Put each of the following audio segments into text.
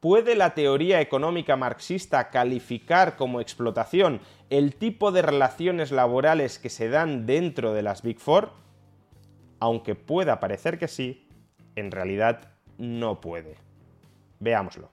¿Puede la teoría económica marxista calificar como explotación el tipo de relaciones laborales que se dan dentro de las Big Four? Aunque pueda parecer que sí, en realidad no puede. Veámoslo.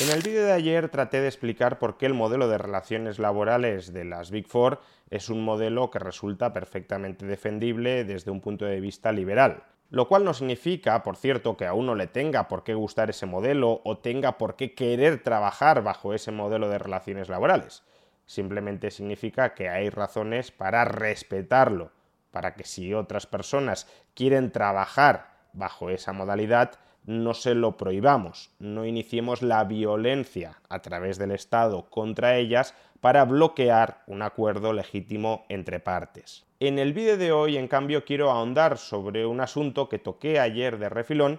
En el vídeo de ayer traté de explicar por qué el modelo de relaciones laborales de las Big Four es un modelo que resulta perfectamente defendible desde un punto de vista liberal. Lo cual no significa, por cierto, que a uno le tenga por qué gustar ese modelo o tenga por qué querer trabajar bajo ese modelo de relaciones laborales. Simplemente significa que hay razones para respetarlo, para que si otras personas quieren trabajar bajo esa modalidad, no se lo prohibamos, no iniciemos la violencia a través del Estado contra ellas para bloquear un acuerdo legítimo entre partes. En el vídeo de hoy, en cambio, quiero ahondar sobre un asunto que toqué ayer de refilón,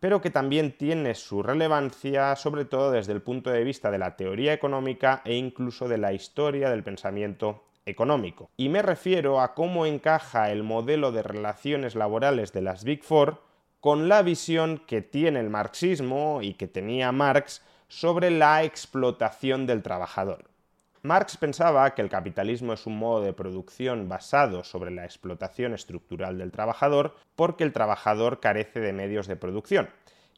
pero que también tiene su relevancia, sobre todo desde el punto de vista de la teoría económica e incluso de la historia del pensamiento económico. Y me refiero a cómo encaja el modelo de relaciones laborales de las Big Four con la visión que tiene el marxismo y que tenía Marx sobre la explotación del trabajador. Marx pensaba que el capitalismo es un modo de producción basado sobre la explotación estructural del trabajador porque el trabajador carece de medios de producción.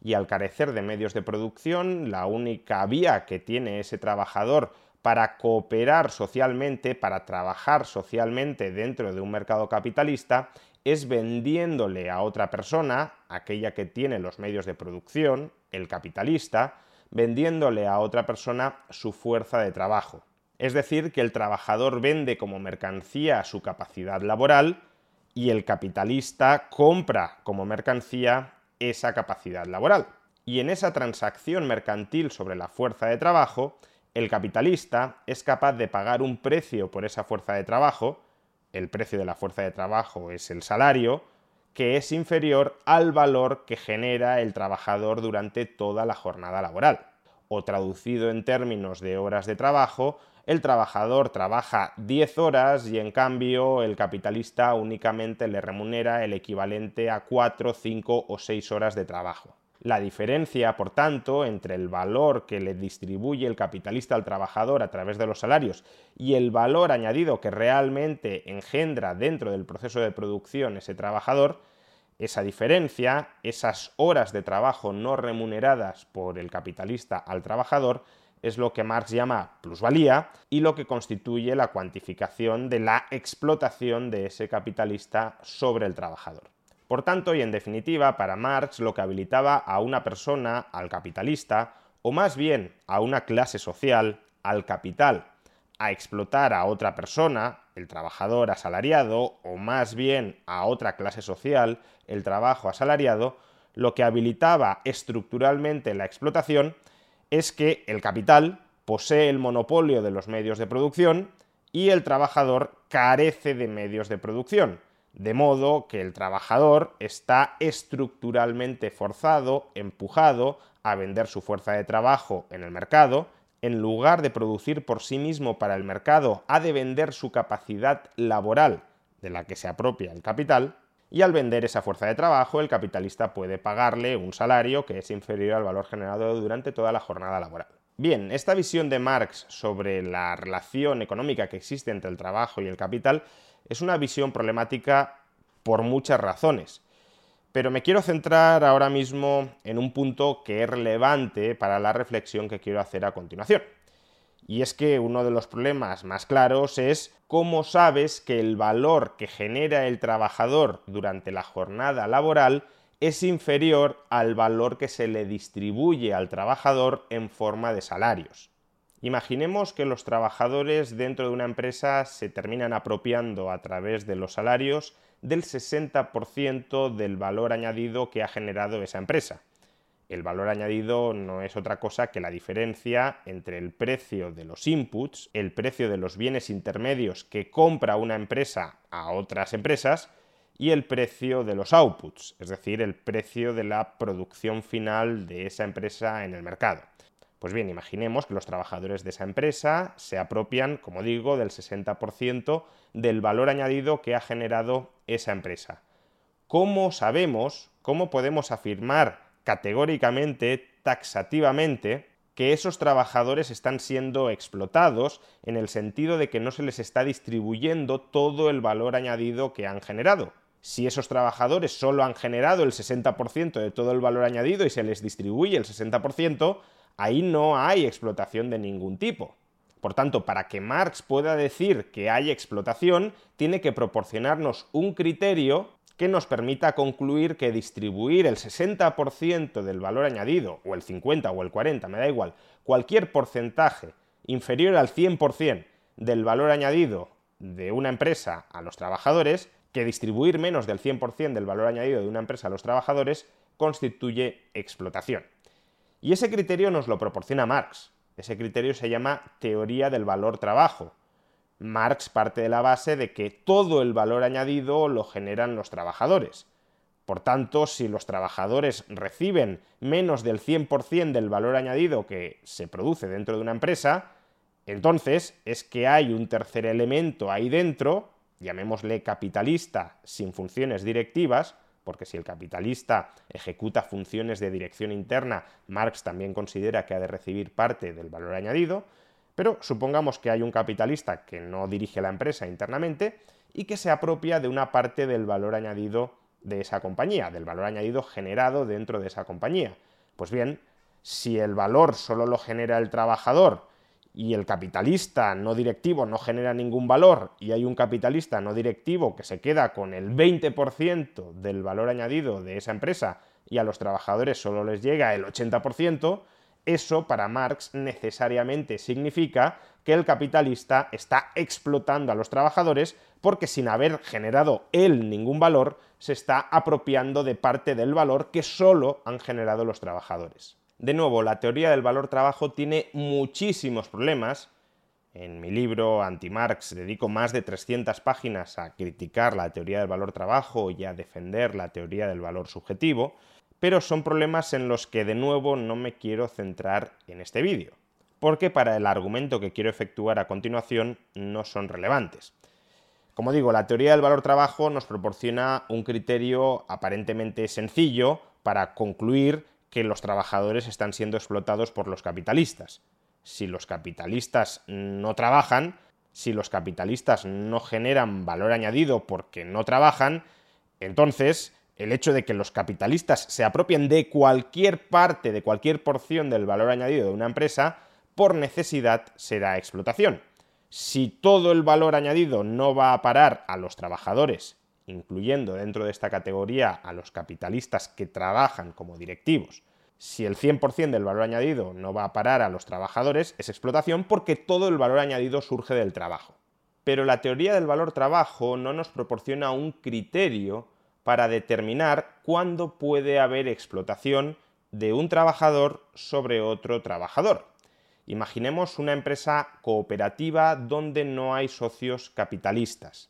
Y al carecer de medios de producción, la única vía que tiene ese trabajador para cooperar socialmente, para trabajar socialmente dentro de un mercado capitalista, es vendiéndole a otra persona, aquella que tiene los medios de producción, el capitalista, vendiéndole a otra persona su fuerza de trabajo. Es decir, que el trabajador vende como mercancía su capacidad laboral y el capitalista compra como mercancía esa capacidad laboral. Y en esa transacción mercantil sobre la fuerza de trabajo, el capitalista es capaz de pagar un precio por esa fuerza de trabajo, el precio de la fuerza de trabajo es el salario, que es inferior al valor que genera el trabajador durante toda la jornada laboral. O traducido en términos de horas de trabajo, el trabajador trabaja 10 horas y en cambio el capitalista únicamente le remunera el equivalente a 4, 5 o 6 horas de trabajo. La diferencia, por tanto, entre el valor que le distribuye el capitalista al trabajador a través de los salarios y el valor añadido que realmente engendra dentro del proceso de producción ese trabajador, esa diferencia, esas horas de trabajo no remuneradas por el capitalista al trabajador, es lo que Marx llama plusvalía y lo que constituye la cuantificación de la explotación de ese capitalista sobre el trabajador. Por tanto, y en definitiva, para Marx lo que habilitaba a una persona, al capitalista, o más bien a una clase social, al capital, a explotar a otra persona, el trabajador asalariado, o más bien a otra clase social, el trabajo asalariado, lo que habilitaba estructuralmente la explotación es que el capital posee el monopolio de los medios de producción y el trabajador carece de medios de producción de modo que el trabajador está estructuralmente forzado, empujado a vender su fuerza de trabajo en el mercado, en lugar de producir por sí mismo para el mercado, ha de vender su capacidad laboral de la que se apropia el capital, y al vender esa fuerza de trabajo el capitalista puede pagarle un salario que es inferior al valor generado durante toda la jornada laboral. Bien, esta visión de Marx sobre la relación económica que existe entre el trabajo y el capital es una visión problemática por muchas razones. Pero me quiero centrar ahora mismo en un punto que es relevante para la reflexión que quiero hacer a continuación. Y es que uno de los problemas más claros es cómo sabes que el valor que genera el trabajador durante la jornada laboral es inferior al valor que se le distribuye al trabajador en forma de salarios. Imaginemos que los trabajadores dentro de una empresa se terminan apropiando a través de los salarios del 60% del valor añadido que ha generado esa empresa. El valor añadido no es otra cosa que la diferencia entre el precio de los inputs, el precio de los bienes intermedios que compra una empresa a otras empresas y el precio de los outputs, es decir, el precio de la producción final de esa empresa en el mercado. Pues bien, imaginemos que los trabajadores de esa empresa se apropian, como digo, del 60% del valor añadido que ha generado esa empresa. ¿Cómo sabemos, cómo podemos afirmar categóricamente, taxativamente, que esos trabajadores están siendo explotados en el sentido de que no se les está distribuyendo todo el valor añadido que han generado. Si esos trabajadores solo han generado el 60% de todo el valor añadido y se les distribuye el 60%, ahí no hay explotación de ningún tipo. Por tanto, para que Marx pueda decir que hay explotación, tiene que proporcionarnos un criterio que nos permita concluir que distribuir el 60% del valor añadido, o el 50 o el 40, me da igual, cualquier porcentaje inferior al 100% del valor añadido de una empresa a los trabajadores, que distribuir menos del 100% del valor añadido de una empresa a los trabajadores constituye explotación. Y ese criterio nos lo proporciona Marx. Ese criterio se llama teoría del valor trabajo, Marx parte de la base de que todo el valor añadido lo generan los trabajadores. Por tanto, si los trabajadores reciben menos del 100% del valor añadido que se produce dentro de una empresa, entonces es que hay un tercer elemento ahí dentro, llamémosle capitalista sin funciones directivas, porque si el capitalista ejecuta funciones de dirección interna, Marx también considera que ha de recibir parte del valor añadido, pero supongamos que hay un capitalista que no dirige la empresa internamente y que se apropia de una parte del valor añadido de esa compañía, del valor añadido generado dentro de esa compañía. Pues bien, si el valor solo lo genera el trabajador y el capitalista no directivo no genera ningún valor y hay un capitalista no directivo que se queda con el 20% del valor añadido de esa empresa y a los trabajadores solo les llega el 80%, eso para Marx necesariamente significa que el capitalista está explotando a los trabajadores porque sin haber generado él ningún valor, se está apropiando de parte del valor que solo han generado los trabajadores. De nuevo, la teoría del valor trabajo tiene muchísimos problemas. En mi libro Anti-Marx dedico más de 300 páginas a criticar la teoría del valor trabajo y a defender la teoría del valor subjetivo, pero son problemas en los que de nuevo no me quiero centrar en este vídeo, porque para el argumento que quiero efectuar a continuación no son relevantes. Como digo, la teoría del valor trabajo nos proporciona un criterio aparentemente sencillo para concluir que los trabajadores están siendo explotados por los capitalistas. Si los capitalistas no trabajan, si los capitalistas no generan valor añadido porque no trabajan, entonces el hecho de que los capitalistas se apropien de cualquier parte, de cualquier porción del valor añadido de una empresa, por necesidad será explotación. Si todo el valor añadido no va a parar a los trabajadores, incluyendo dentro de esta categoría a los capitalistas que trabajan como directivos, si el 100% del valor añadido no va a parar a los trabajadores, es explotación porque todo el valor añadido surge del trabajo. Pero la teoría del valor trabajo no nos proporciona un criterio para determinar cuándo puede haber explotación de un trabajador sobre otro trabajador. Imaginemos una empresa cooperativa donde no hay socios capitalistas.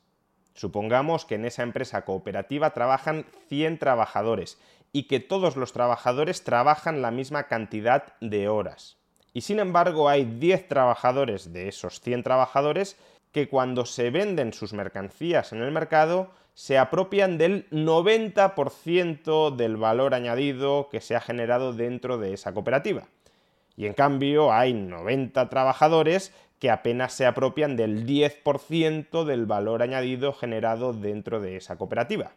Supongamos que en esa empresa cooperativa trabajan 100 trabajadores y que todos los trabajadores trabajan la misma cantidad de horas. Y sin embargo hay 10 trabajadores de esos 100 trabajadores que cuando se venden sus mercancías en el mercado se apropian del 90% del valor añadido que se ha generado dentro de esa cooperativa. Y en cambio hay 90 trabajadores que apenas se apropian del 10% del valor añadido generado dentro de esa cooperativa.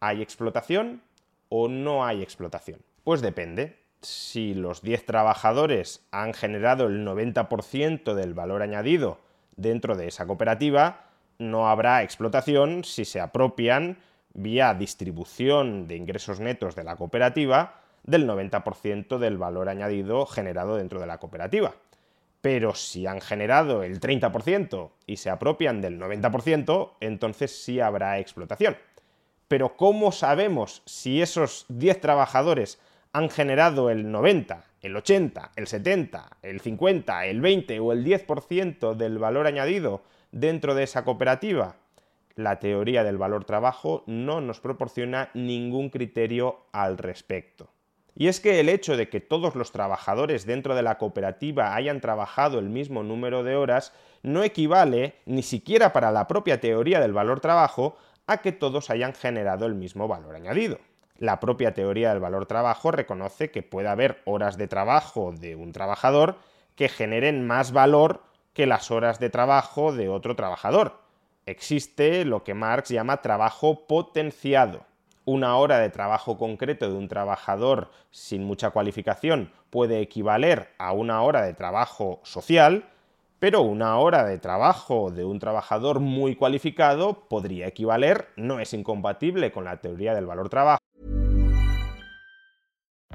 ¿Hay explotación o no hay explotación? Pues depende. Si los 10 trabajadores han generado el 90% del valor añadido dentro de esa cooperativa, no habrá explotación si se apropian vía distribución de ingresos netos de la cooperativa del 90% del valor añadido generado dentro de la cooperativa. Pero si han generado el 30% y se apropian del 90%, entonces sí habrá explotación. Pero ¿cómo sabemos si esos 10 trabajadores han generado el 90, el 80, el 70, el 50, el 20 o el 10% del valor añadido dentro de esa cooperativa? La teoría del valor trabajo no nos proporciona ningún criterio al respecto. Y es que el hecho de que todos los trabajadores dentro de la cooperativa hayan trabajado el mismo número de horas no equivale, ni siquiera para la propia teoría del valor trabajo, a que todos hayan generado el mismo valor añadido. La propia teoría del valor trabajo reconoce que puede haber horas de trabajo de un trabajador que generen más valor que las horas de trabajo de otro trabajador. Existe lo que Marx llama trabajo potenciado. Una hora de trabajo concreto de un trabajador sin mucha cualificación puede equivaler a una hora de trabajo social, pero una hora de trabajo de un trabajador muy cualificado podría equivaler, no es incompatible con la teoría del valor trabajo.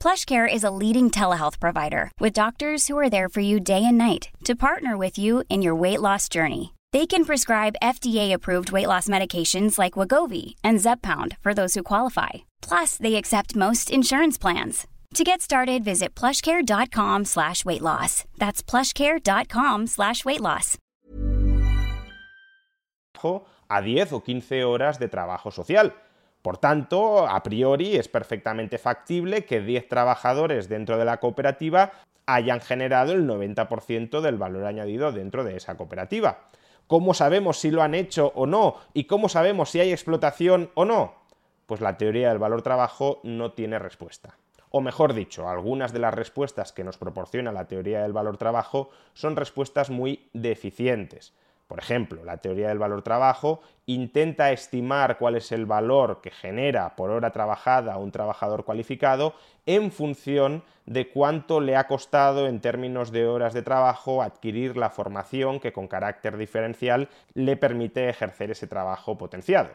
PlushCare is a leading telehealth provider with doctors who are there for you day and night to partner with you in your weight loss journey. They can prescribe FDA-approved weight loss medications like Wagovi and Zepbound for those who qualify. Plus, they accept most insurance plans. To get started, visit plushcare.com slash weight loss. That's plushcare.com slash weight loss. A 10 o 15 horas de trabajo social. Por tanto, a priori es perfectamente factible que 10 trabajadores dentro de la cooperativa hayan generado el 90% del valor añadido dentro de esa cooperativa. ¿Cómo sabemos si lo han hecho o no? ¿Y cómo sabemos si hay explotación o no? Pues la teoría del valor trabajo no tiene respuesta. O mejor dicho, algunas de las respuestas que nos proporciona la teoría del valor trabajo son respuestas muy deficientes. Por ejemplo, la teoría del valor trabajo intenta estimar cuál es el valor que genera por hora trabajada un trabajador cualificado en función de cuánto le ha costado en términos de horas de trabajo adquirir la formación que con carácter diferencial le permite ejercer ese trabajo potenciado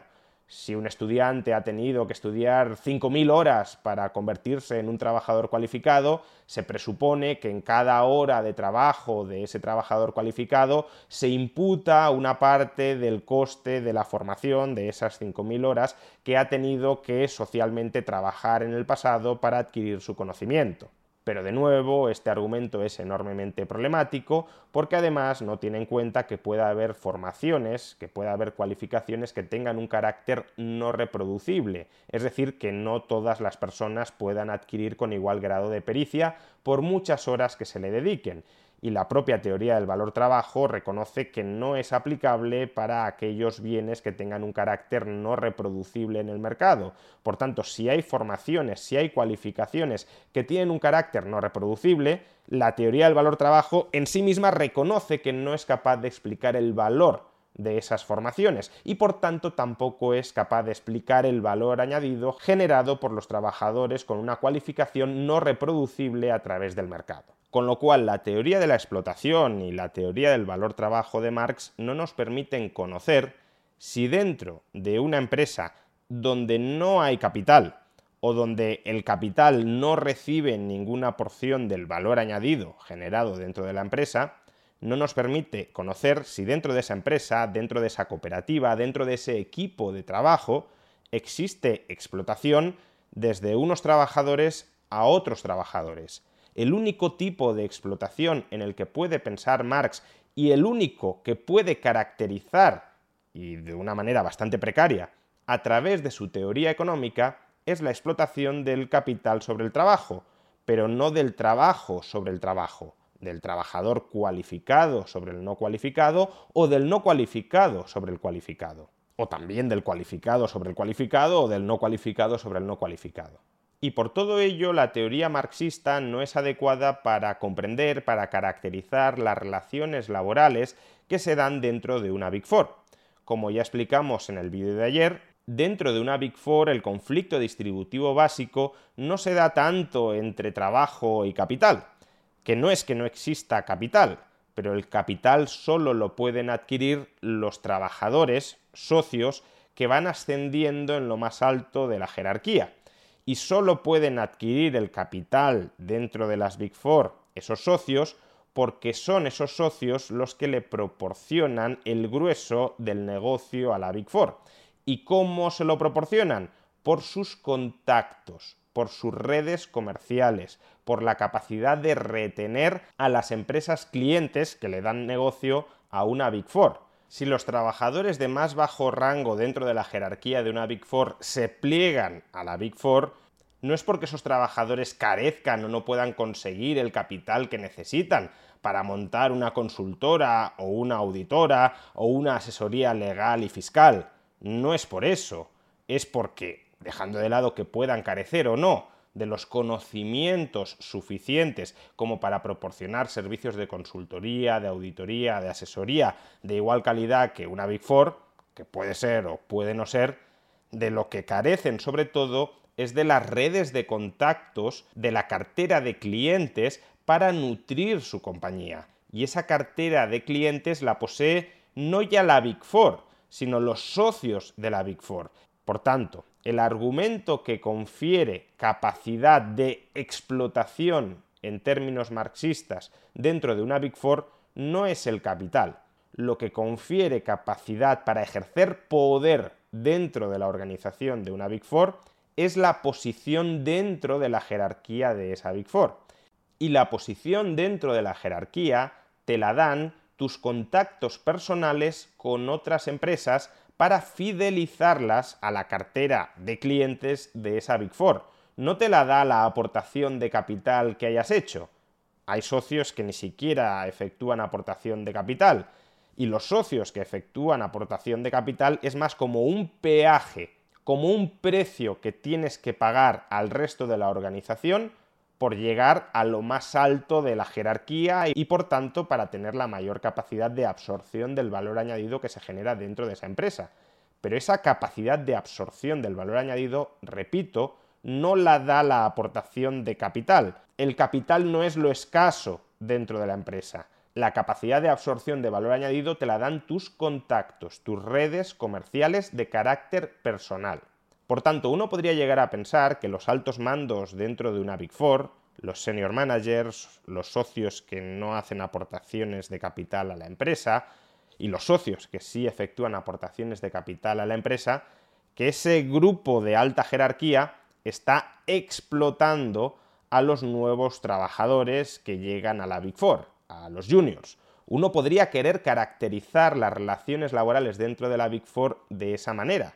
si un estudiante ha tenido que estudiar 5.000 horas para convertirse en un trabajador cualificado, se presupone que en cada hora de trabajo de ese trabajador cualificado se imputa una parte del coste de la formación de esas 5.000 horas que ha tenido que socialmente trabajar en el pasado para adquirir su conocimiento. Pero de nuevo, este argumento es enormemente problemático porque además no tiene en cuenta que pueda haber formaciones, que pueda haber cualificaciones que tengan un carácter no reproducible, es decir, que no todas las personas puedan adquirir con igual grado de pericia por muchas horas que se le dediquen y la propia teoría del valor trabajo reconoce que no es aplicable para aquellos bienes que tengan un carácter no reproducible en el mercado. Por tanto, si hay formaciones, si hay cualificaciones que tienen un carácter no reproducible, la teoría del valor trabajo en sí misma reconoce que no es capaz de explicar el valor de esas formaciones y por tanto tampoco es capaz de explicar el valor añadido generado por los trabajadores con una cualificación no reproducible a través del mercado. Con lo cual, la teoría de la explotación y la teoría del valor trabajo de Marx no nos permiten conocer si dentro de una empresa donde no hay capital o donde el capital no recibe ninguna porción del valor añadido generado dentro de la empresa, no nos permite conocer si dentro de esa empresa, dentro de esa cooperativa, dentro de ese equipo de trabajo, existe explotación desde unos trabajadores a otros trabajadores el único tipo de explotación en el que puede pensar Marx y el único que puede caracterizar y de una manera bastante precaria, a través de su teoría económica, es la explotación del capital sobre el trabajo, pero no del trabajo sobre el trabajo, del trabajador cualificado sobre el no cualificado o del no cualificado sobre el cualificado, o también del cualificado sobre el cualificado o del no cualificado sobre el no cualificado. Y por todo ello, la teoría marxista no es adecuada para comprender, para caracterizar las relaciones laborales que se dan dentro de una Big Four. Como ya explicamos en el vídeo de ayer, dentro de una Big Four el conflicto distributivo básico no se da tanto entre trabajo y capital, que no es que no exista capital, pero el capital solo lo pueden adquirir los trabajadores, socios, que van ascendiendo en lo más alto de la jerarquía y solo pueden adquirir el capital dentro de las Big Four esos socios porque son esos socios los que le proporcionan el grueso del negocio a la Big Four. ¿Y cómo se lo proporcionan? Por sus contactos, por sus redes comerciales, por la capacidad de retener a las empresas clientes que le dan negocio a una Big Four. Si los trabajadores de más bajo rango dentro de la jerarquía de una Big Four se pliegan a la Big Four, no es porque esos trabajadores carezcan o no puedan conseguir el capital que necesitan para montar una consultora o una auditora o una asesoría legal y fiscal. No es por eso, es porque, dejando de lado que puedan carecer o no de los conocimientos suficientes como para proporcionar servicios de consultoría, de auditoría, de asesoría de igual calidad que una Big Four, que puede ser o puede no ser, de lo que carecen sobre todo es de las redes de contactos, de la cartera de clientes para nutrir su compañía. Y esa cartera de clientes la posee no ya la Big Four, sino los socios de la Big Four. Por tanto, el argumento que confiere capacidad de explotación en términos marxistas dentro de una Big Four no es el capital. Lo que confiere capacidad para ejercer poder dentro de la organización de una Big Four es la posición dentro de la jerarquía de esa Big Four. Y la posición dentro de la jerarquía te la dan tus contactos personales con otras empresas para fidelizarlas a la cartera de clientes de esa Big Four. No te la da la aportación de capital que hayas hecho. Hay socios que ni siquiera efectúan aportación de capital. Y los socios que efectúan aportación de capital es más como un peaje, como un precio que tienes que pagar al resto de la organización por llegar a lo más alto de la jerarquía y por tanto para tener la mayor capacidad de absorción del valor añadido que se genera dentro de esa empresa. Pero esa capacidad de absorción del valor añadido, repito, no la da la aportación de capital. El capital no es lo escaso dentro de la empresa. La capacidad de absorción de valor añadido te la dan tus contactos, tus redes comerciales de carácter personal. Por tanto, uno podría llegar a pensar que los altos mandos dentro de una Big Four, los senior managers, los socios que no hacen aportaciones de capital a la empresa y los socios que sí efectúan aportaciones de capital a la empresa, que ese grupo de alta jerarquía está explotando a los nuevos trabajadores que llegan a la Big Four, a los juniors. Uno podría querer caracterizar las relaciones laborales dentro de la Big Four de esa manera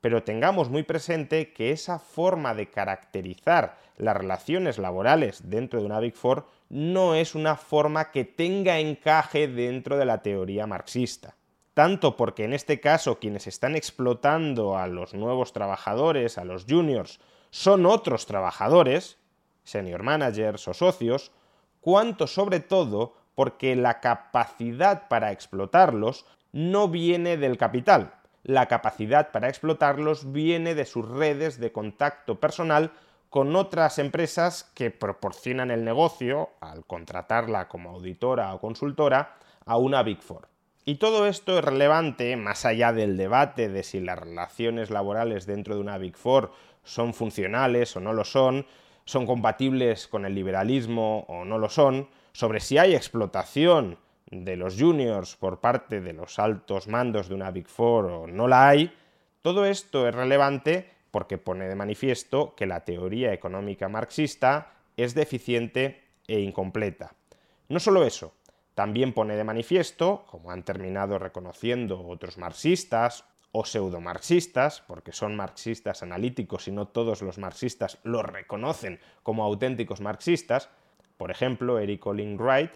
pero tengamos muy presente que esa forma de caracterizar las relaciones laborales dentro de una Big Four no es una forma que tenga encaje dentro de la teoría marxista. Tanto porque en este caso quienes están explotando a los nuevos trabajadores, a los juniors, son otros trabajadores, senior managers o socios, cuanto sobre todo porque la capacidad para explotarlos no viene del capital, la capacidad para explotarlos viene de sus redes de contacto personal con otras empresas que proporcionan el negocio, al contratarla como auditora o consultora, a una Big Four. Y todo esto es relevante más allá del debate de si las relaciones laborales dentro de una Big Four son funcionales o no lo son, son compatibles con el liberalismo o no lo son, sobre si hay explotación de los juniors por parte de los altos mandos de una Big Four o no la hay, todo esto es relevante porque pone de manifiesto que la teoría económica marxista es deficiente e incompleta. No solo eso, También pone de manifiesto, como han terminado reconociendo otros marxistas o pseudomarxistas, porque son marxistas analíticos y no todos los marxistas lo reconocen como auténticos marxistas, por ejemplo, Eric Olin Wright,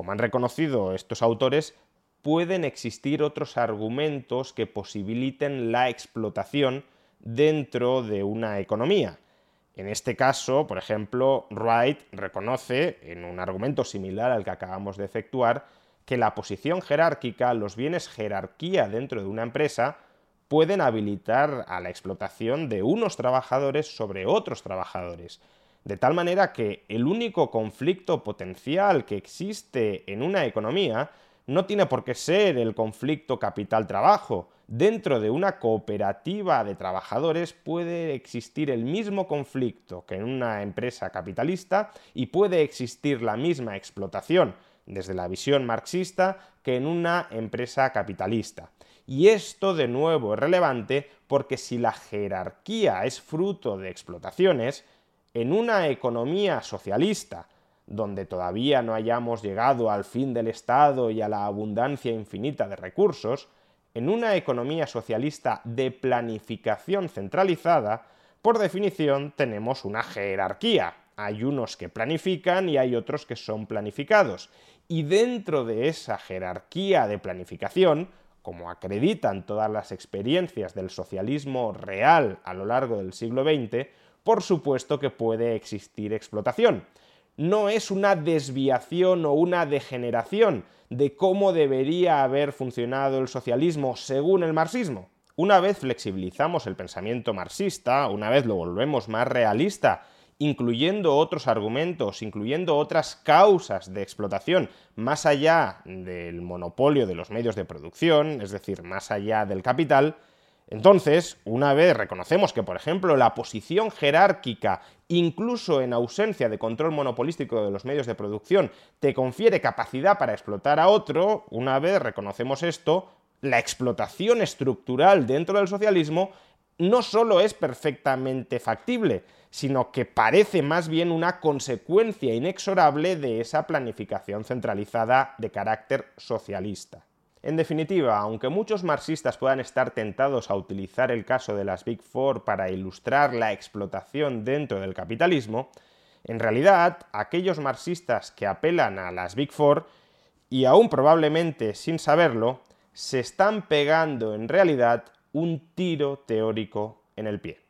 como han reconocido estos autores, pueden existir otros argumentos que posibiliten la explotación dentro de una economía. En este caso, por ejemplo, Wright reconoce, en un argumento similar al que acabamos de efectuar, que la posición jerárquica, los bienes jerarquía dentro de una empresa, pueden habilitar a la explotación de unos trabajadores sobre otros trabajadores. De tal manera que el único conflicto potencial que existe en una economía no tiene por qué ser el conflicto capital-trabajo. Dentro de una cooperativa de trabajadores puede existir el mismo conflicto que en una empresa capitalista y puede existir la misma explotación desde la visión marxista que en una empresa capitalista. Y esto de nuevo es relevante porque si la jerarquía es fruto de explotaciones, en una economía socialista, donde todavía no hayamos llegado al fin del Estado y a la abundancia infinita de recursos, en una economía socialista de planificación centralizada, por definición tenemos una jerarquía. Hay unos que planifican y hay otros que son planificados. Y dentro de esa jerarquía de planificación, como acreditan todas las experiencias del socialismo real a lo largo del siglo XX, por supuesto que puede existir explotación. No es una desviación o una degeneración de cómo debería haber funcionado el socialismo según el marxismo. Una vez flexibilizamos el pensamiento marxista, una vez lo volvemos más realista, incluyendo otros argumentos, incluyendo otras causas de explotación más allá del monopolio de los medios de producción, es decir, más allá del capital, entonces, una vez reconocemos que, por ejemplo, la posición jerárquica, incluso en ausencia de control monopolístico de los medios de producción, te confiere capacidad para explotar a otro, una vez reconocemos esto, la explotación estructural dentro del socialismo no solo es perfectamente factible, sino que parece más bien una consecuencia inexorable de esa planificación centralizada de carácter socialista. En definitiva, aunque muchos marxistas puedan estar tentados a utilizar el caso de las Big Four para ilustrar la explotación dentro del capitalismo, en realidad aquellos marxistas que apelan a las Big Four, y aún probablemente sin saberlo, se están pegando en realidad un tiro teórico en el pie.